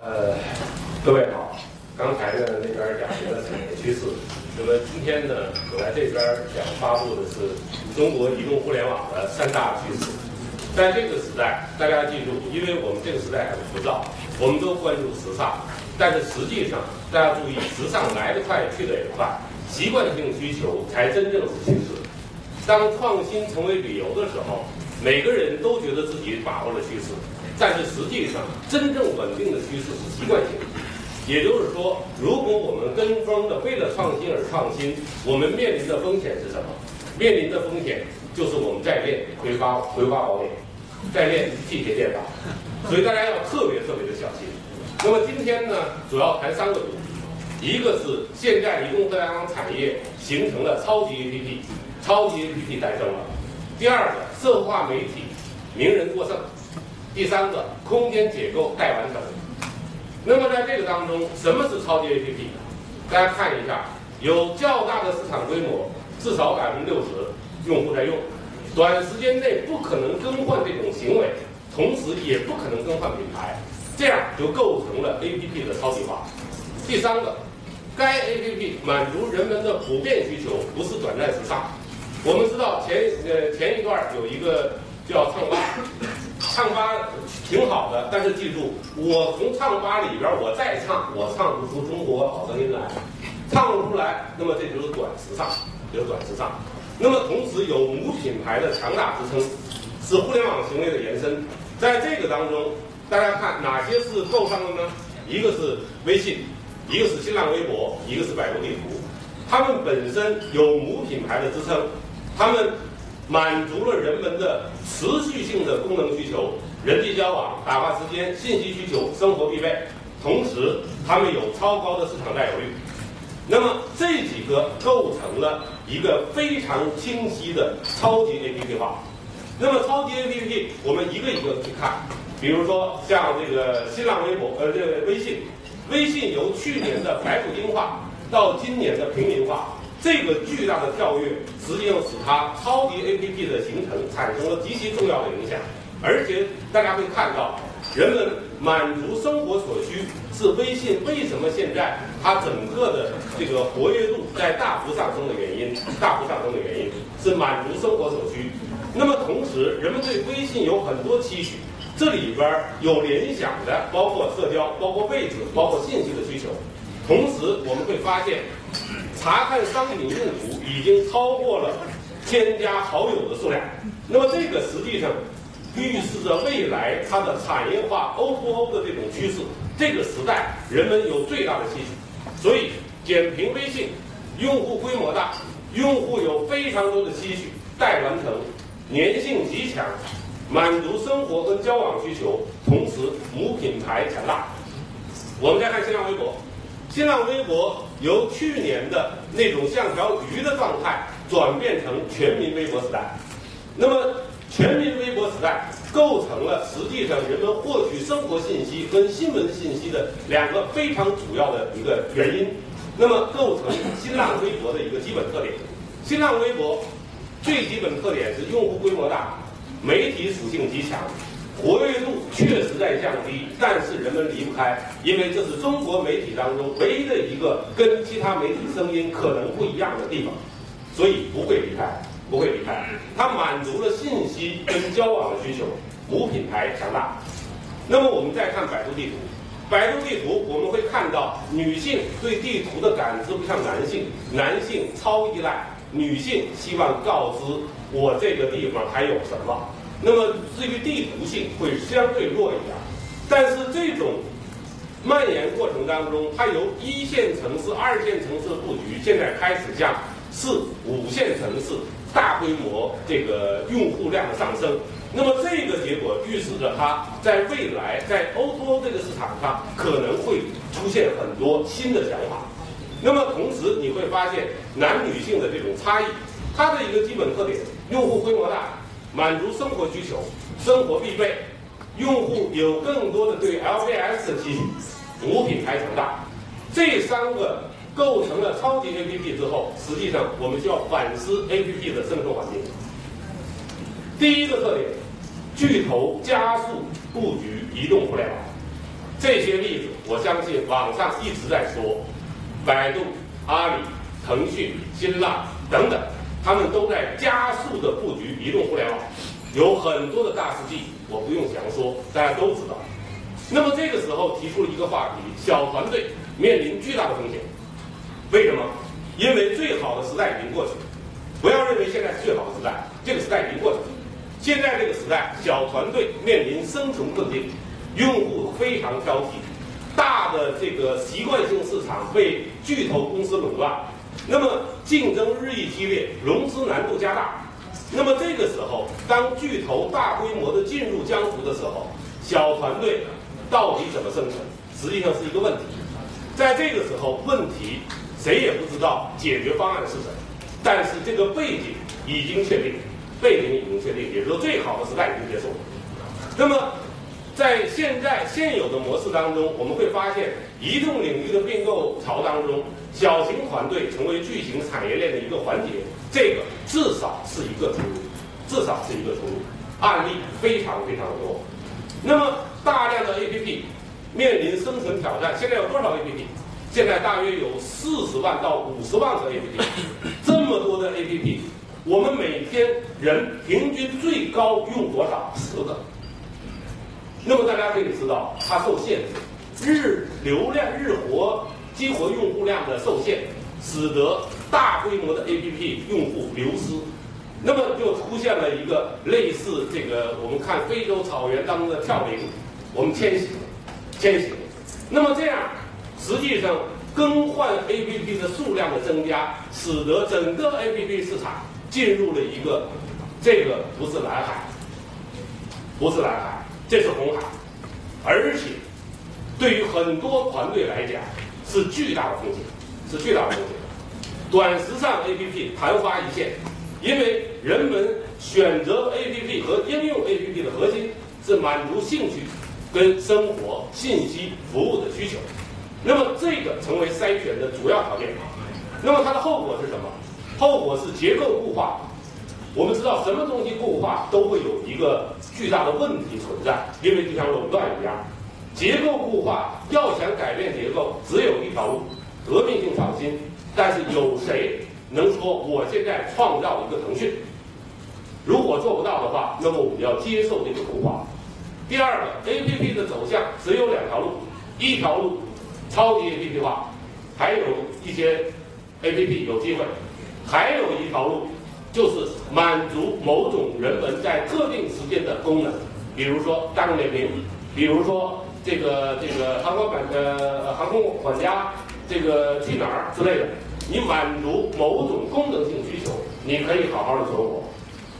呃，各位好，刚才呢那边讲一个产业趋势，那么今天呢我来这边想发布的是中国移动互联网的三大趋势。在这个时代，大家记住，因为我们这个时代很浮躁，我们都关注时尚，但是实际上大家注意，时尚来得快，去得也快，习惯性需求才真正是趋势。当创新成为旅游的时候，每个人都觉得自己把握了趋势。但是实际上，真正稳定的趋势是习惯性的。也就是说，如果我们跟风的为了创新而创新，我们面临的风险是什么？面临的风险就是我们在练《葵花葵花宝典》，在练机械电法，所以大家要特别特别的小心。那么今天呢，主要谈三个主题，一个是现在移动互联网产业形成了超级 APP，超级 APP 诞生了；第二个，社会化媒体，名人过剩。第三个空间解构待完成。那么在这个当中，什么是超级 APP？大家看一下，有较大的市场规模，至少百分之六十用户在用，短时间内不可能更换这种行为，同时也不可能更换品牌，这样就构成了 APP 的超级化。第三个，该 APP 满足人们的普遍需求，不是短暂时尚。我们知道前呃前一段有一个叫唱吧。唱吧挺好的，但是记住，我从唱吧里边我再唱，我唱不出中国好声音来，唱不出来，那么这就是短时尚，就是短时尚。那么同时有母品牌的强大支撑，是互联网行为的延伸。在这个当中，大家看哪些是够上的呢？一个是微信，一个是新浪微博，一个是百度地图，他们本身有母品牌的支撑，他们。满足了人们的持续性的功能需求，人际交往、打发时间、信息需求、生活必备。同时，他们有超高的市场占有率。那么这几个构成了一个非常清晰的超级 APP 化。那么超级 APP，我们一个一个去看。比如说像这个新浪微博，呃，这个微信，微信由去年的白骨精化到今年的平民化。这个巨大的跳跃，实际上使它超级 APP 的形成产生了极其重要的影响。而且大家会看到，人们满足生活所需是微信为什么现在它整个的这个活跃度在大幅上升的原因。大幅上升的原因是满足生活所需。那么同时，人们对微信有很多期许，这里边有联想的，包括社交，包括位置，包括信息的需求。同时，我们会发现。查看商品用途已经超过了添加好友的数量，那么这个实际上预示着未来它的产业化 O2O 的这种趋势。这个时代人们有最大的期许，所以点评微信，用户规模大，用户有非常多的期许待完成，粘性极强，满足生活跟交往需求，同时母品牌强大。我们再看新浪微博。新浪微博由去年的那种像条鱼的状态，转变成全民微博时代。那么，全民微博时代构成了实际上人们获取生活信息跟新闻信息的两个非常主要的一个原因。那么，构成新浪微博的一个基本特点。新浪微博最基本特点是用户规模大，媒体属性极强。活跃度确实在降低，但是人们离不开，因为这是中国媒体当中唯一的一个跟其他媒体声音可能不一样的地方，所以不会离开，不会离开。它满足了信息跟交往的需求，母品牌强大。那么我们再看百度地图，百度地图我们会看到女性对地图的感知不像男性，男性超依赖，女性希望告知我这个地方还有什么。那么至于地图性会相对弱一点，但是这种蔓延过程当中，它由一线城市、二线城市布局，现在开始向四五线城市大规模这个用户量的上升。那么这个结果预示着它在未来在欧洲这个市场上可能会出现很多新的想法。那么同时你会发现男女性的这种差异，它的一个基本特点，用户规模大。满足生活需求，生活必备，用户有更多的对 LVS 的期许，母品牌强大，这三个构成了超级 APP 之后，实际上我们就要反思 APP 的生存环境。第一个特点，巨头加速布局移动互联网。这些例子，我相信网上一直在说，百度、阿里、腾讯、新浪等等，他们都在加速的布局移动互联网，有很多的大事记，我不用详说，大家都知道。那么这个时候提出了一个话题：小团队面临巨大的风险。为什么？因为最好的时代已经过去。不要认为现在是最好的时代，这个时代已经过去了。现在这个时代，小团队面临生存困境，用户非常挑剔，大的这个习惯性市场被巨头公司垄断，那么竞争日益激烈，融资难度加大。那么这个时候，当巨头大规模的进入江湖的时候，小团队。到底怎么生存，实际上是一个问题。在这个时候，问题谁也不知道解决方案是什么，但是这个背景已经确定，背景已经确定，也就是说最好的时代已经结束了。那么，在现在现有的模式当中，我们会发现，移动领域的并购潮当中，小型团队成为巨型产业链的一个环节，这个至少是一个出路，至少是一个出路。案例非常非常的多。那么大量的 APP 面临生存挑战。现在有多少 APP？现在大约有四十万到五十万个 APP。这么多的 APP，我们每天人平均最高用多少？十个。那么大家可以知道，它受限制，日流量、日活激活用户量的受限，使得大规模的 APP 用户流失。那么就出现了一个类似这个，我们看非洲草原当中的跳羚，我们迁徙，迁徙。那么这样，实际上更换 APP 的数量的增加，使得整个 APP 市场进入了一个，这个不是蓝海，不是蓝海，这是红海，而且对于很多团队来讲是巨大的风险，是巨大的风险。短时尚 APP 昙花一现。因为人们选择 APP 和应用 APP 的核心是满足兴趣跟生活信息服务的需求，那么这个成为筛选的主要条件。那么它的后果是什么？后果是结构固化。我们知道什么东西固化都会有一个巨大的问题存在，因为就像垄断一样，结构固化要想改变结构，只有一条路：革命性创新。但是有谁？能说我现在创造一个腾讯，如果做不到的话，那么我们要接受这个固化。第二个，A P P 的走向只有两条路，一条路超级 A P P 化，还有一些 A P P 有机会，还有一条路就是满足某种人们在特定时间的功能，比如说大众点评，比如说这个这个航空管呃航空管家，这个去哪儿之类的。你满足某种功能性需求，你可以好好的生活。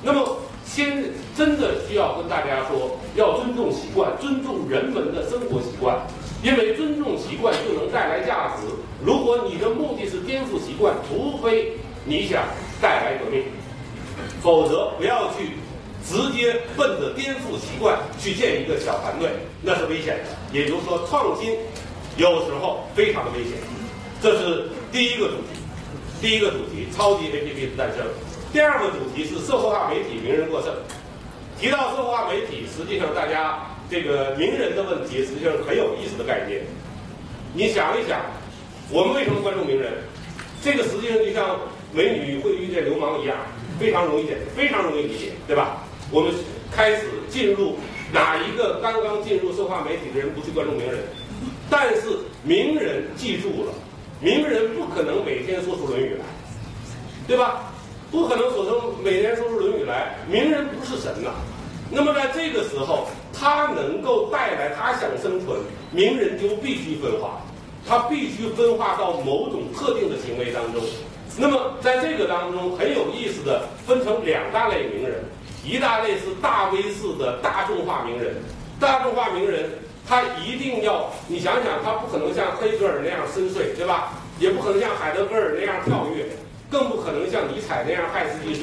那么，先真的需要跟大家说，要尊重习惯，尊重人们的生活习惯，因为尊重习惯就能带来价值。如果你的目的是颠覆习惯，除非你想带来革命，否则不要去直接奔着颠覆习惯去建一个小团队，那是危险的。也就是说，创新有时候非常的危险。这是第一个主题。第一个主题，超级 APP 的诞生；第二个主题是社会化媒体名人过剩。提到社会化媒体，实际上大家这个名人的问题，实际上是很有意思的概念。你想一想，我们为什么关注名人？这个实际上就像美女会遇见流氓一样，非常容易解，非常容易理解，对吧？我们开始进入哪一个刚刚进入社化媒体的人不去关注名人？但是名人记住了。名人不可能每天说出《论语》来，对吧？不可能说出每天说出《论语》来。名人不是神呐。那么在这个时候，他能够带来他想生存，名人就必须分化，他必须分化到某种特定的行为当中。那么在这个当中很有意思的分成两大类名人，一大类是大 V 式的大众化名人，大众化名人。他一定要，你想想，他不可能像黑格尔那样深邃，对吧？也不可能像海德格尔那样跳跃，更不可能像尼采那样害死一族，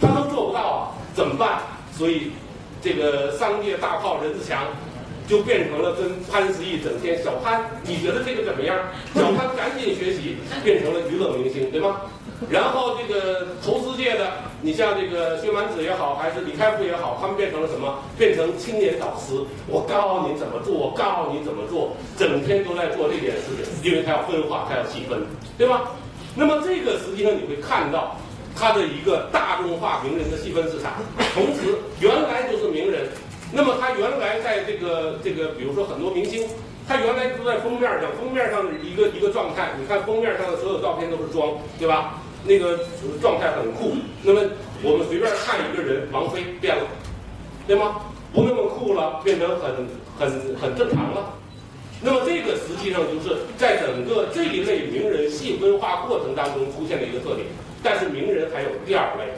他都做不到啊！怎么办？所以，这个商界大炮任志强就变成了跟潘石屹整天小潘，你觉得这个怎么样？小潘赶紧学习，变成了娱乐明星，对吗？然后这个投资界的你像这个薛蛮子也好，还是李开复也好，他们变成了什么？变成青年导师。我告诉你怎么做，我告诉你怎么做，整天都在做这件事情，因为他要分化，他要细分，对吧？那么这个实际上你会看到，他的一个大众化名人的细分市场。同时，原来就是名人，那么他原来在这个这个，比如说很多明星，他原来都在封面上，封面上的一个一个状态，你看封面上的所有照片都是装，对吧？那个状态很酷。那么我们随便看一个人，王菲变了，对吗？不那么酷了，变成很很很正常了。那么这个实际上就是在整个这一类名人细分化过程当中出现的一个特点。但是名人还有第二类，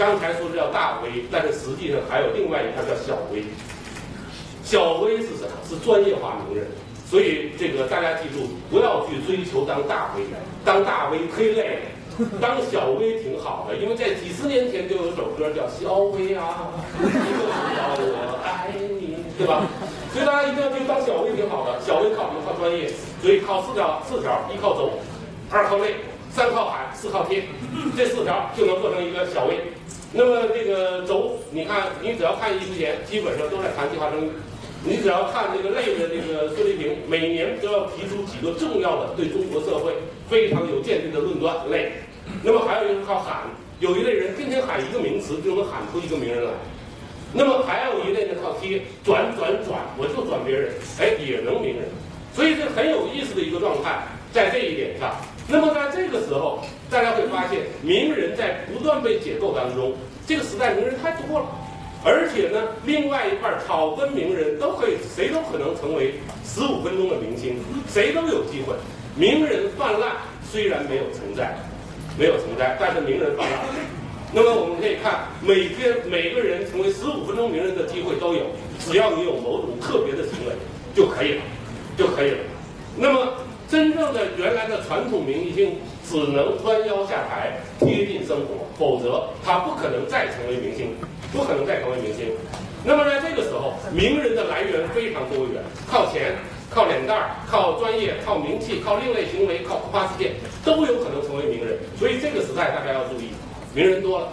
刚才说是叫大 V，但是实际上还有另外一条叫小 V。小 V 是什么？是专业化名人。所以这个大家记住，不要去追求当大 V，当大 V 忒累。当小 V 挺好的，因为在几十年前就有首歌叫《小 V 啊》，你就知道我爱你，对吧？所以大家一定要去当小 V，挺好的。小 V 靠什么？靠专业，所以靠四条：四条，一靠走，二靠累，三靠喊，四靠贴，这四条就能做成一个小 V。那么这个轴，你看，你只要看一之前，基本上都在谈计划生育。你只要看这个类的这个孙立平，每年都要提出几个重要的对中国社会非常有见地的论断类。那么还有一个靠喊，有一类人天天喊一个名词就能喊出一个名人来。那么还有一类呢靠贴，转转转，我就转别人，哎也能名人。所以这很有意思的一个状态，在这一点上。那么在这个时候，大家会发现名人在不断被解构当中，这个时代名人太多了。而且呢，另外一块草根名人都可以，谁都可能成为十五分钟的明星，谁都有机会。名人泛滥虽然没有存在，没有存在，但是名人泛滥。那么我们可以看，每天每个人成为十五分钟名人的机会都有，只要你有某种特别的行为就可以了，就可以了。那么真正的原来的传统明星只能弯腰下台，贴近生活，否则他不可能再成为明星。不可能再成为明星。那么在这个时候，名人的来源非常多元，靠钱、靠脸蛋儿、靠专业、靠名气、靠另类行为、靠突发事件，都有可能成为名人。所以这个时代大家要注意，名人多了，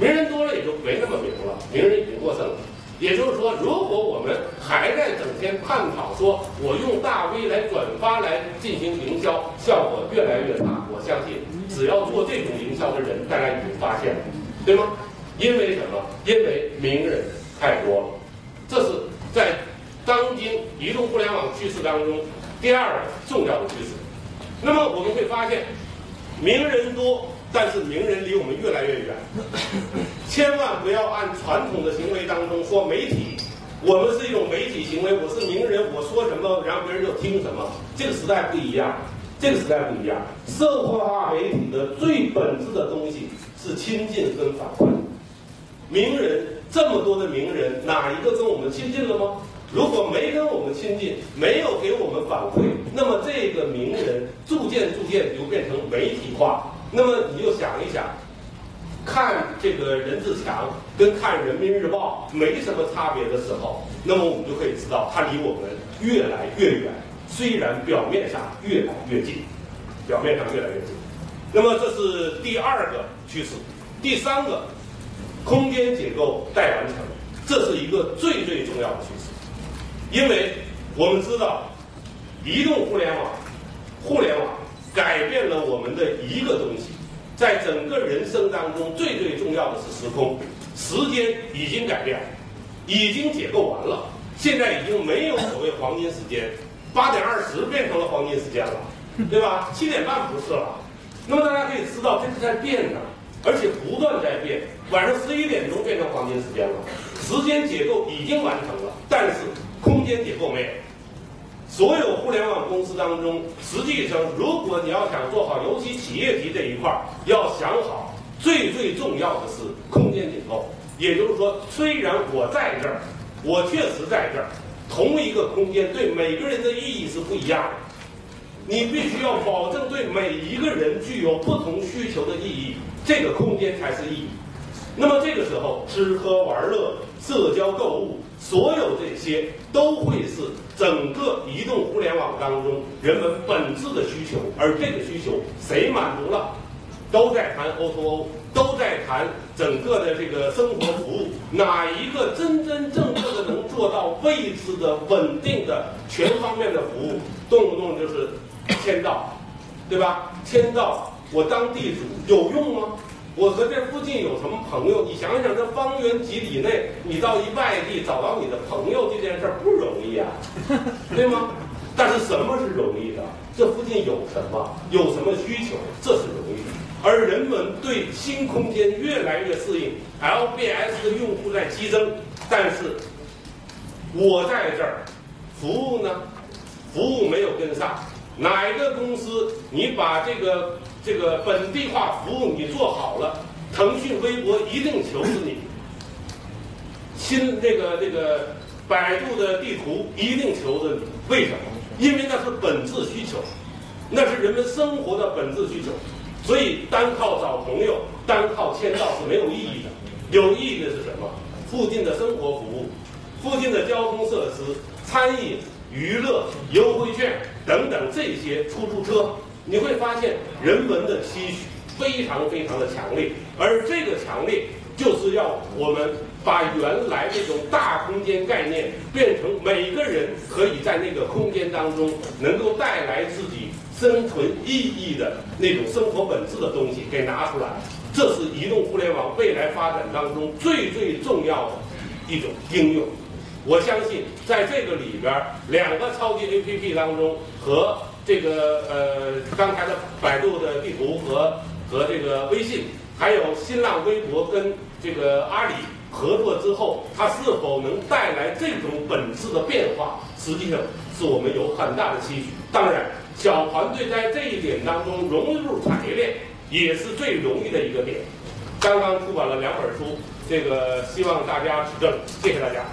名人多了也就没那么名了，名人已经过剩了。也就是说，如果我们还在整天探讨说我用大 V 来转发来进行营销，效果越来越大。我相信，只要做这种营销的人，大家已经发现了，对吗？因为什么？因为名人太多了，这是在当今移动互联网趋势当中第二个重要的趋势。那么我们会发现，名人多，但是名人离我们越来越远。千万不要按传统的行为当中说媒体，我们是一种媒体行为，我是名人，我说什么，然后别人就听什么。这个时代不一样，这个时代不一样。社会化媒体的最本质的东西是亲近跟反馈。名人这么多的名人，哪一个跟我们亲近了吗？如果没跟我们亲近，没有给我们反馈，那么这个名人逐渐逐渐就变成媒体化。那么你就想一想，看这个任志强跟看人民日报没什么差别的时候，那么我们就可以知道他离我们越来越远。虽然表面上越来越近，表面上越来越近。那么这是第二个趋势，第三个。空间结构待完成，这是一个最最重要的趋势，因为我们知道，移动互联网，互联网改变了我们的一个东西，在整个人生当中最最重要的是时空，时间已经改变，已经解构完了，现在已经没有所谓黄金时间，八点二十变成了黄金时间了，对吧？七点半不是了，那么大家可以知道这是在变的。而且不断在变，晚上十一点钟变成黄金时间了，时间结构已经完成了，但是空间结构没有。所有互联网公司当中，实际上如果你要想做好，尤其企业级这一块儿，要想好，最最重要的是空间结构。也就是说，虽然我在这儿，我确实在这儿，同一个空间对每个人的意义是不一样的。你必须要保证对每一个人具有不同需求的意义。这个空间才是意义。那么这个时候，吃喝玩乐、社交购物，所有这些都会是整个移动互联网当中人们本质的需求。而这个需求谁满足了？都在谈 O2O，都在谈整个的这个生活服务，哪一个真真正正的能做到位置的稳定的全方面的服务？动不动就是签到，对吧？签到，我当地主有用吗？我和这附近有什么朋友？你想想，这方圆几里内，你到一外地找到你的朋友这件事儿不容易啊，对吗？但是什么是容易的？这附近有什么？有什么需求？这是容易的。而人们对新空间越来越适应，LBS 的用户在激增，但是我在这儿，服务呢？服务没有跟上。哪一个公司你把这个这个本地化服务你做好了，腾讯、微博一定求死你。新这个这个百度的地图一定求着你，为什么？因为那是本质需求，那是人们生活的本质需求。所以单靠找朋友、单靠签到是没有意义的。有意义的是什么？附近的生活服务、附近的交通设施、餐饮、娱乐、优惠券等等这些出租车，你会发现人们的期许非常非常的强烈，而这个强烈就是要我们把原来那种大空间概念变成每个人可以在那个空间当中能够带来自己生存意义的那种生活本质的东西给拿出来，这是移动互联网未来发展当中最最重要的一种应用。我相信在这个里边，两个超级 APP 当中和这个呃刚才的百度的地图和和这个微信，还有新浪微博跟这个阿里合作之后，它是否能带来这种本质的变化，实际上是我们有很大的期许。当然，小团队在这一点当中融入产业链也是最容易的一个点。刚刚出版了两本书，这个希望大家指正，谢谢大家。